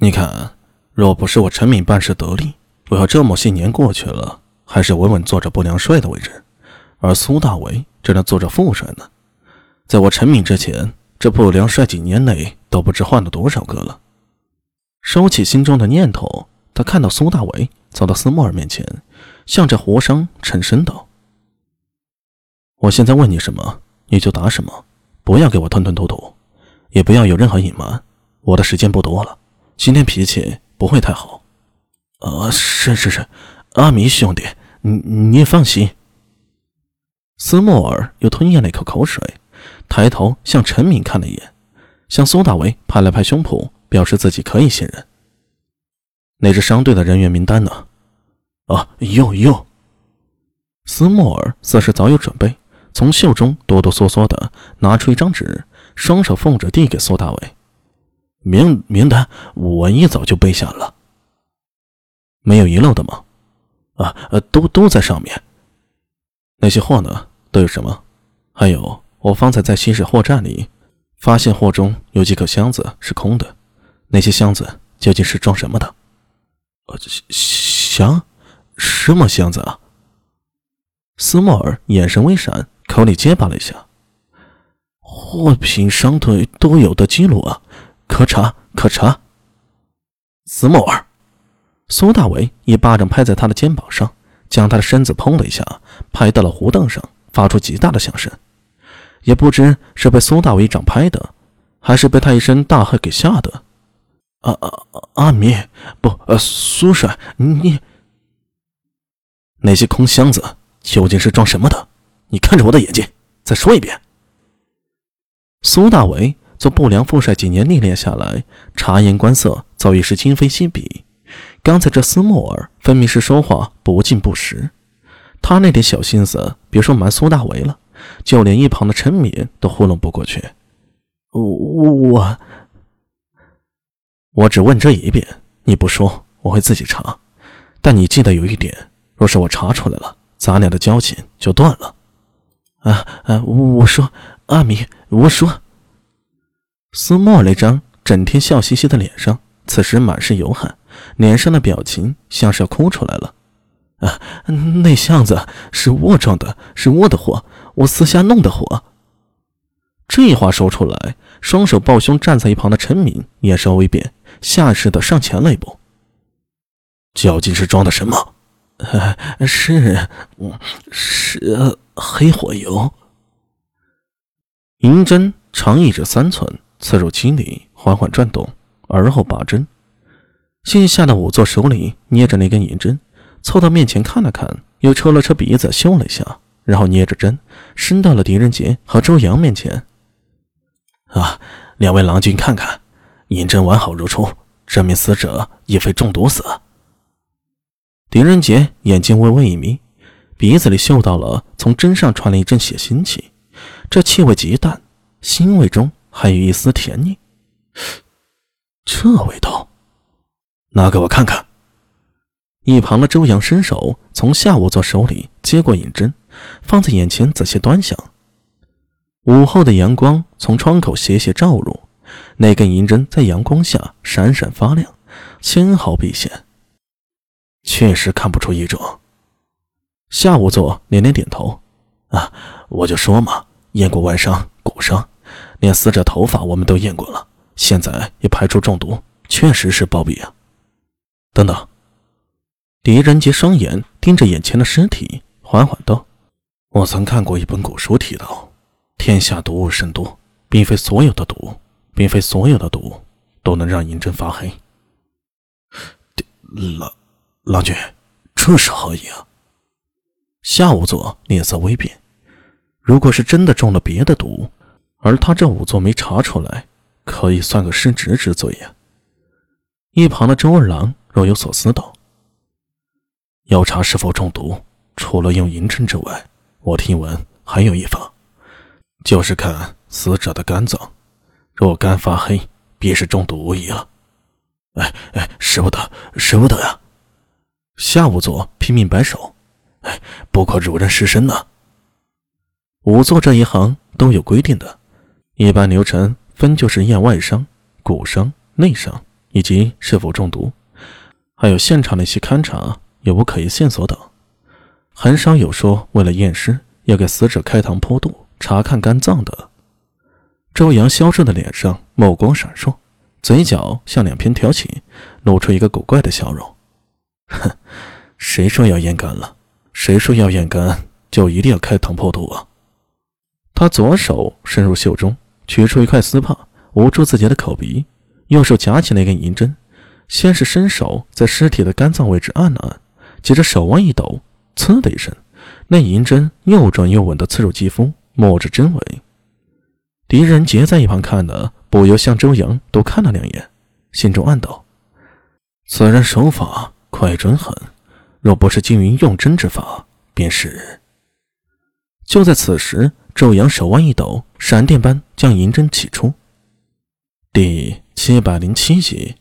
你看，若不是我陈敏办事得力，我要这么些年过去了，还是稳稳坐着不良帅的位置，而苏大为只能做着副帅呢。在我陈敏之前，这不良帅几年内都不知换了多少个了。收起心中的念头，他看到苏大为走到斯莫尔面前，向着胡商沉声道：“我现在问你什么，你就答什么，不要给我吞吞吐吐，也不要有任何隐瞒。我的时间不多了。”今天脾气不会太好，啊，是是是，阿弥兄弟，你你也放心。斯莫尔又吞咽了一口口水，抬头向陈敏看了一眼，向苏大为拍了拍胸脯，表示自己可以信任。那支商队的人员名单呢？啊，有有。斯莫尔似是早有准备，从袖中哆哆嗦嗦的拿出一张纸，双手奉着递给苏大为。名名单我一早就背下了，没有遗漏的吗？啊呃，都都在上面。那些货呢？都有什么？还有，我方才在西市货站里发现货中有几个箱子是空的，那些箱子究竟是装什么的？呃，箱？什么箱子啊？斯莫尔眼神微闪，口里结巴了一下：“货品商队都有的记录啊。”可查可查。斯莫尔，苏大伟一巴掌拍在他的肩膀上，将他的身子砰的一下拍到了胡凳上，发出极大的响声。也不知是被苏大伟一掌拍的，还是被他一声大喝给吓的。阿阿阿弥，不，呃，苏帅，你那些空箱子究竟是装什么的？你看着我的眼睛，再说一遍。苏大伟。做不良副帅几年历练下来，察言观色早已是今非昔比。刚才这斯莫尔分明是说话不尽不实，他那点小心思，别说瞒苏大为了，就连一旁的陈敏都糊弄不过去。我我我只问这一遍，你不说我会自己查。但你记得有一点，若是我查出来了，咱俩的交情就断了。啊啊！我说阿弥，我说。斯莫那张整天笑嘻嘻的脸上，此时满是油汗，脸上的表情像是要哭出来了。啊，那箱子是我装的，是我的货，我私下弄的货。这话说出来，双手抱胸站在一旁的陈敏也稍微变，下意识的上前了一步。究竟是装的什么？是，是黑火油。银针长一指三寸。刺入肌里，缓缓转动，而后拔针。心下的仵作手里捏着那根银针，凑到面前看了看，又抽了抽鼻子，嗅了一下，然后捏着针伸到了狄仁杰和周阳面前。啊，两位郎君看看，银针完好如初，这名死者亦非中毒死。狄仁杰眼睛微微一眯，鼻子里嗅到了从针上传来一阵血腥气，这气味极淡，腥味中。还有一丝甜腻，这味道，拿给我看看。一旁的周阳伸手从夏无作手里接过银针，放在眼前仔细端详。午后的阳光从窗口斜斜照入，那根银针在阳光下闪闪发亮，纤毫毕现。确实看不出异状。夏无作连连点头：“啊，我就说嘛，验过外伤、骨伤。”连死者头发我们都验过了，现在也排除中毒，确实是暴毙啊！等等，狄仁杰双眼盯着眼前的尸体，缓缓道：“我曾看过一本古书，提到天下毒物甚多，并非所有的毒，并非所有的毒都能让银针发黑。”郎郎君，这是何意啊？夏无作脸色微变，如果是真的中了别的毒。而他这仵作没查出来，可以算个失职之罪呀。一旁的周二郎若有所思道：“要查是否中毒，除了用银针之外，我听闻还有一法，就是看死者的肝脏，若肝发黑，必是中毒无疑了。”哎哎，使不得，使不得呀！夏仵作拼命摆手：“哎，不可辱人尸身呐！仵作这一行都有规定的。”一般流程分就是验外伤、骨伤、内伤，以及是否中毒，还有现场的一些勘查有无可疑线索等，很少有说为了验尸要给死者开膛破肚查看肝脏的。周阳消瘦的脸上目光闪烁，嘴角向两边挑起，露出一个古怪的笑容。哼，谁说要验肝了？谁说要验肝就一定要开膛破肚啊？他左手伸入袖中，取出一块丝帕，捂住自己的口鼻，右手夹起那根银针，先是伸手在尸体的肝脏位置按了按，接着手腕一抖，呲的一声，那银针又转又稳地刺入肌肤，摸着针尾。狄仁杰在一旁看的，不由向周阳多看了两眼，心中暗道：此人手法快准狠，若不是金云用针之法，便是……就在此时。周阳手腕一抖，闪电般将银针取出。第七百零七集。